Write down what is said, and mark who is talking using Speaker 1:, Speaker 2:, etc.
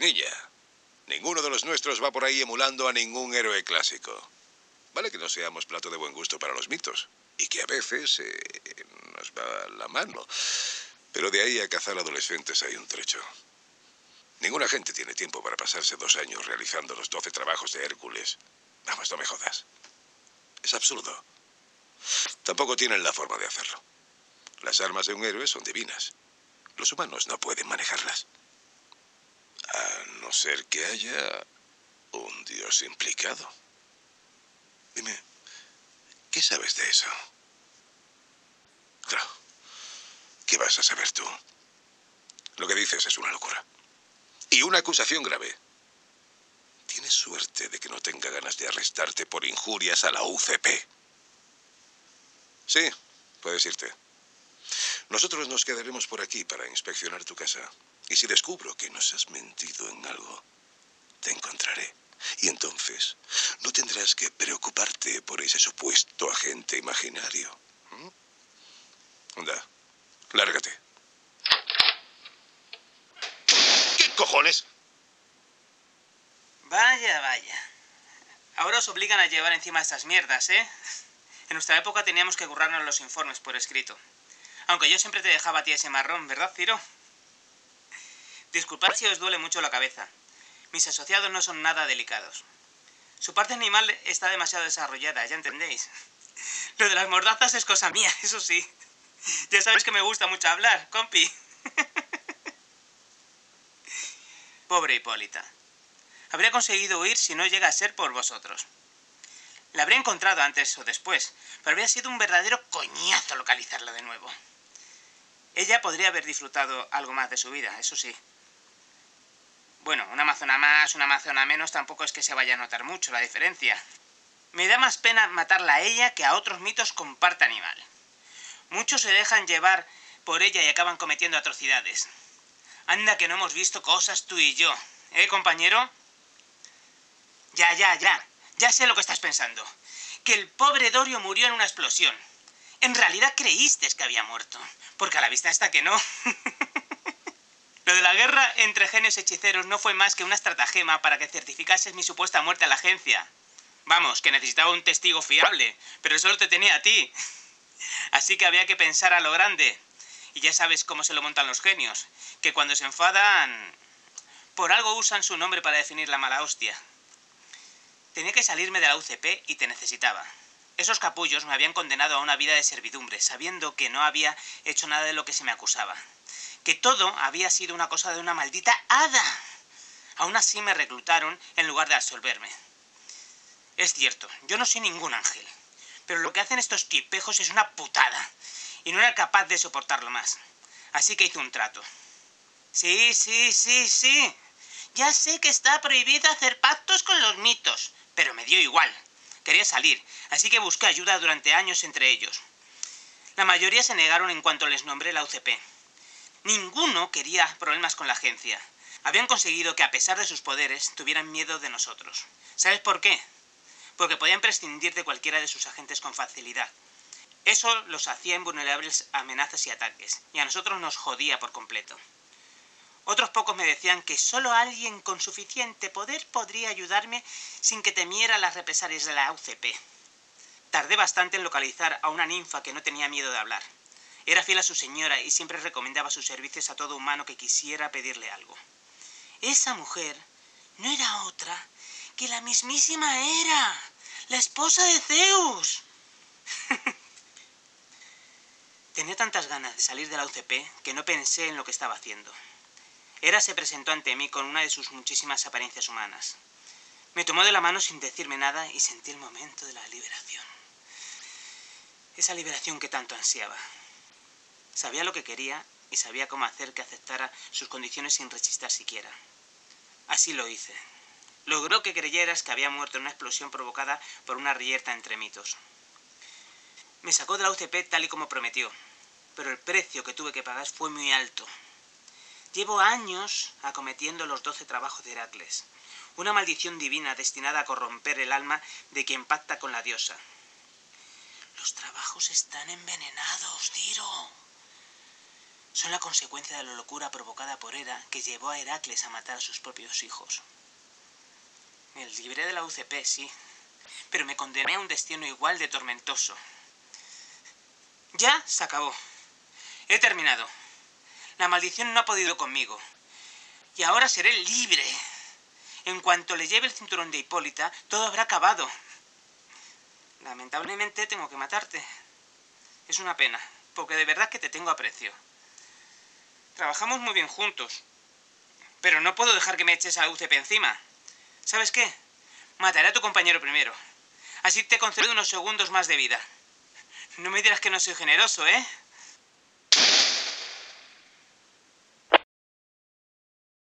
Speaker 1: Niña. Ninguno de los nuestros va por ahí emulando a ningún héroe clásico. Vale que no seamos plato de buen gusto para los mitos, y que a veces eh, nos va la mano. Pero de ahí a cazar adolescentes hay un trecho. Ninguna gente tiene tiempo para pasarse dos años realizando los doce trabajos de Hércules. Vamos, no me jodas. Es absurdo. Tampoco tienen la forma de hacerlo. Las armas de un héroe son divinas. Los humanos no pueden manejarlas. A no ser que haya un dios implicado. Dime, ¿qué sabes de eso? Claro. ¿Qué vas a saber tú? Lo que dices es una locura. Y una acusación grave. Tienes suerte de que no tenga ganas de arrestarte por injurias a la UCP. Sí, puedes irte. Nosotros nos quedaremos por aquí para inspeccionar tu casa. Y si descubro que nos has mentido en algo, te encontraré. Y entonces no tendrás que preocuparte por ese supuesto agente imaginario. ¿Mm? Anda, lárgate. ¿Qué cojones?
Speaker 2: Vaya, vaya. Ahora os obligan a llevar encima estas mierdas, ¿eh? En nuestra época teníamos que currarnos los informes por escrito. Aunque yo siempre te dejaba a ti ese marrón, ¿verdad, Ciro? Disculpad si os duele mucho la cabeza. Mis asociados no son nada delicados. Su parte animal está demasiado desarrollada, ya entendéis. Lo de las mordazas es cosa mía, eso sí. Ya sabes que me gusta mucho hablar, compi. Pobre Hipólita. Habría conseguido huir si no llega a ser por vosotros. La habría encontrado antes o después, pero habría sido un verdadero coñazo localizarla de nuevo. Ella podría haber disfrutado algo más de su vida, eso sí. Bueno, una amazona más, una amazona menos, tampoco es que se vaya a notar mucho la diferencia. Me da más pena matarla a ella que a otros mitos con parte animal. Muchos se dejan llevar por ella y acaban cometiendo atrocidades. Anda que no hemos visto cosas tú y yo. ¿Eh, compañero? Ya, ya, ya. Ya sé lo que estás pensando. Que el pobre Dorio murió en una explosión. En realidad creíste que había muerto. Porque a la vista está que no. Lo de la guerra entre genios hechiceros no fue más que una estratagema para que certificases mi supuesta muerte a la agencia. Vamos, que necesitaba un testigo fiable, pero solo te tenía a ti. Así que había que pensar a lo grande. Y ya sabes cómo se lo montan los genios, que cuando se enfadan... Por algo usan su nombre para definir la mala hostia. Tenía que salirme de la UCP y te necesitaba. Esos capullos me habían condenado a una vida de servidumbre, sabiendo que no había hecho nada de lo que se me acusaba. Que todo había sido una cosa de una maldita hada. Aún así me reclutaron en lugar de absolverme. Es cierto, yo no soy ningún ángel. Pero lo que hacen estos tipejos es una putada. Y no era capaz de soportarlo más. Así que hice un trato. Sí, sí, sí, sí. Ya sé que está prohibido hacer pactos con los mitos, pero me dio igual. Quería salir, así que busqué ayuda durante años entre ellos. La mayoría se negaron en cuanto les nombré la UCP. Ninguno quería problemas con la agencia. Habían conseguido que a pesar de sus poderes tuvieran miedo de nosotros. ¿Sabes por qué? Porque podían prescindir de cualquiera de sus agentes con facilidad. Eso los hacía invulnerables a amenazas y ataques, y a nosotros nos jodía por completo. Otros pocos me decían que solo alguien con suficiente poder podría ayudarme sin que temiera las represalias de la UCP. Tardé bastante en localizar a una ninfa que no tenía miedo de hablar. Era fiel a su señora y siempre recomendaba sus servicios a todo humano que quisiera pedirle algo. Esa mujer no era otra que la mismísima Hera, la esposa de Zeus. Tenía tantas ganas de salir de la UCP que no pensé en lo que estaba haciendo. Hera se presentó ante mí con una de sus muchísimas apariencias humanas. Me tomó de la mano sin decirme nada y sentí el momento de la liberación. Esa liberación que tanto ansiaba. Sabía lo que quería y sabía cómo hacer que aceptara sus condiciones sin rechistar siquiera. Así lo hice. Logró que creyeras que había muerto en una explosión provocada por una reyerta entre mitos. Me sacó de la UCP tal y como prometió, pero el precio que tuve que pagar fue muy alto. Llevo años acometiendo los doce trabajos de Heracles, una maldición divina destinada a corromper el alma de quien pacta con la diosa. Los trabajos están envenenados, Diro. Son la consecuencia de la locura provocada por Hera que llevó a Heracles a matar a sus propios hijos. Me libré de la UCP, sí, pero me condené a un destino igual de tormentoso. Ya se acabó. He terminado. La maldición no ha podido conmigo. Y ahora seré libre. En cuanto le lleve el cinturón de Hipólita, todo habrá acabado. Lamentablemente tengo que matarte. Es una pena, porque de verdad que te tengo aprecio. Trabajamos muy bien juntos. Pero no puedo dejar que me eches a UCP encima. ¿Sabes qué? Mataré a tu compañero primero. Así te concedo unos segundos más de vida. No me dirás que no soy generoso, ¿eh?